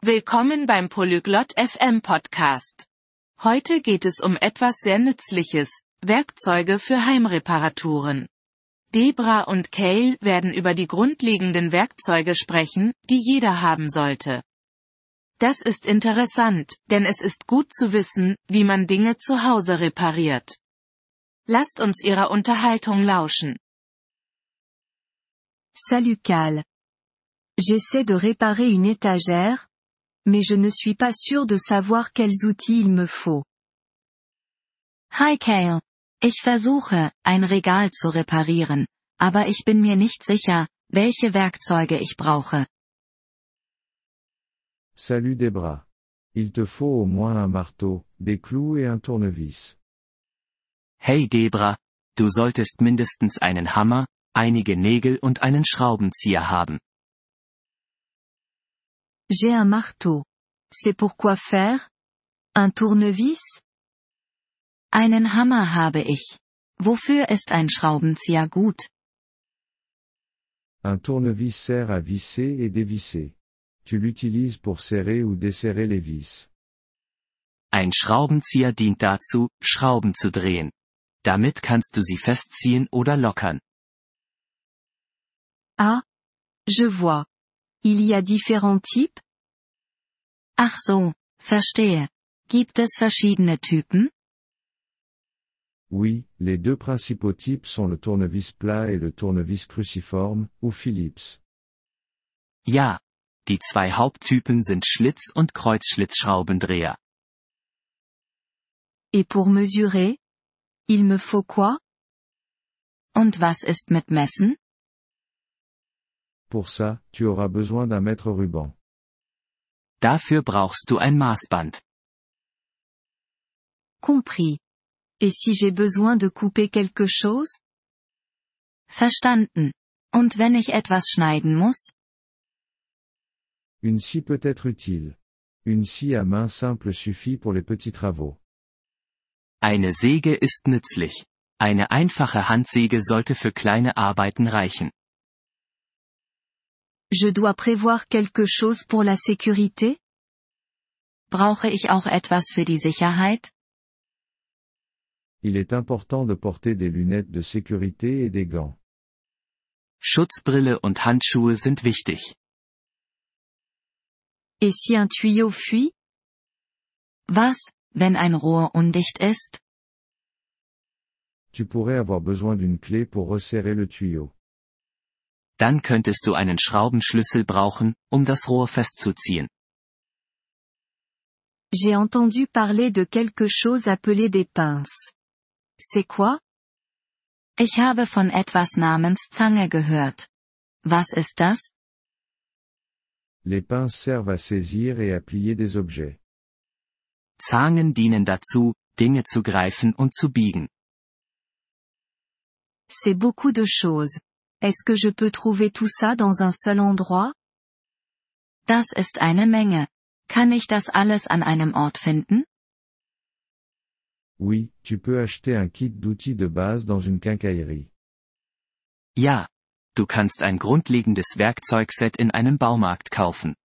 Willkommen beim Polyglot FM Podcast. Heute geht es um etwas sehr Nützliches, Werkzeuge für Heimreparaturen. Debra und Kale werden über die grundlegenden Werkzeuge sprechen, die jeder haben sollte. Das ist interessant, denn es ist gut zu wissen, wie man Dinge zu Hause repariert. Lasst uns ihrer Unterhaltung lauschen. Salut Cal. J'essaie de réparer une étagère, mais je ne suis pas sûr de savoir quels outils il me faut. Hi Kale. Ich versuche, ein Regal zu reparieren, aber ich bin mir nicht sicher, welche Werkzeuge ich brauche. Salut Debra. Il te faut au moins un marteau, des clous et un tournevis. Hey Debra, du solltest mindestens einen Hammer, einige Nägel und einen Schraubenzieher haben. J'ai un marteau. C'est pour quoi faire? Un tournevis? Einen Hammer habe ich. Wofür ist ein Schraubenzieher gut? Un tournevis sert à visser et dévisser. Tu l'utilises pour serrer ou desserrer les vis. Ein Schraubenzieher dient dazu, Schrauben zu drehen. Damit kannst du sie festziehen oder lockern. Ah. Je vois. Il y a différents types? Ach so, verstehe. Gibt es verschiedene Typen? Oui, les deux principaux types sont le tournevis plat et le tournevis cruciforme, ou Philips. Ja. Die zwei Haupttypen sind Schlitz- und Kreuzschlitzschraubendreher. Et pour mesurer? Il me faut quoi? Und was ist mit Messen? Pour ça, tu auras besoin d'un mètre ruban. Dafür brauchst du ein Maßband. Compris. Et si j'ai besoin de couper quelque chose? Verstanden. Und wenn ich etwas schneiden muss? Une scie peut être utile. Une scie à main simple suffit pour les petits travaux. Eine Säge ist nützlich. Eine einfache Handsäge sollte für kleine Arbeiten reichen. Je dois prévoir quelque chose pour la sécurité? Brauche ich auch etwas für die Sicherheit? Il est important de porter des lunettes de sécurité et des gants. Schutzbrille und Handschuhe sind wichtig. Et si un tuyau fuit? Was, wenn ein Rohr undicht ist? Tu pourrais avoir besoin d'une clé pour resserrer le tuyau. Dann könntest du einen Schraubenschlüssel brauchen, um das Rohr festzuziehen. J'ai entendu parler de quelque chose appelé des pinces. C'est quoi? Ich habe von etwas namens Zange gehört. Was ist das? Les pinces servent à saisir et à plier des objets. Zangen dienen dazu, Dinge zu greifen und zu biegen. C'est beaucoup de choses. Est-ce que je peux trouver tout ça dans un seul endroit? Das ist eine Menge. Kann ich das alles an einem Ort finden? Oui, tu peux acheter un kit d'outils de base dans une quincaillerie. Ja. Du kannst ein grundlegendes Werkzeugset in einem Baumarkt kaufen.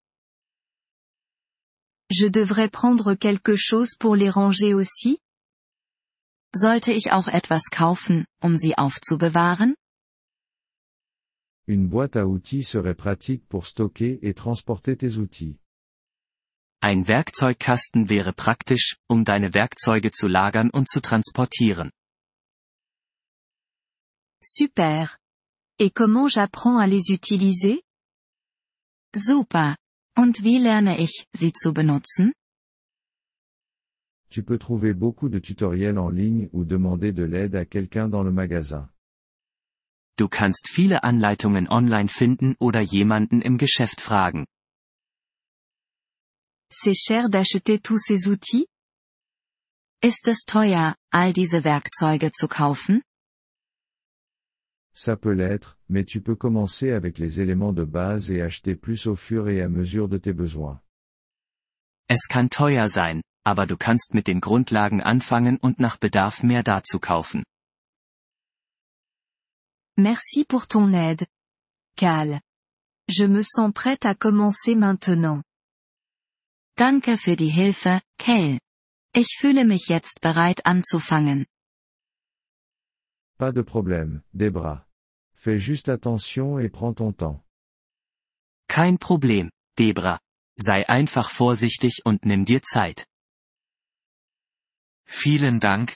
Je devrais prendre quelque chose pour les ranger aussi? Sollte ich auch etwas kaufen, um sie aufzubewahren? Une boîte à outils serait pratique pour stocker et transporter tes outils. Ein Werkzeugkasten wäre praktisch, um deine Werkzeuge zu lagern und zu transportieren. Super. Et comment j'apprends à les utiliser? Super. Und wie lerne ich, sie zu benutzen? Tu peux trouver beaucoup de tutoriels en ligne ou demander de l'aide à quelqu'un dans le magasin. Du kannst viele Anleitungen online finden oder jemanden im Geschäft fragen. C'est cher d'acheter tous ces outils? Ist es teuer, all diese Werkzeuge zu kaufen? Ça peut l'être, mais tu peux commencer avec les éléments de base et acheter plus au fur et à mesure de tes besoins. Es kann teuer sein, aber du kannst mit den Grundlagen anfangen und nach Bedarf mehr dazu kaufen. Merci pour ton aide. Cal. Je me sens prête à commencer maintenant. Danke für die Hilfe, Kale. Ich fühle mich jetzt bereit anzufangen. Pas de problème, Debra. Fais juste attention et prends ton temps. Kein Problem, Debra. Sei einfach vorsichtig und nimm dir Zeit. Vielen Dank,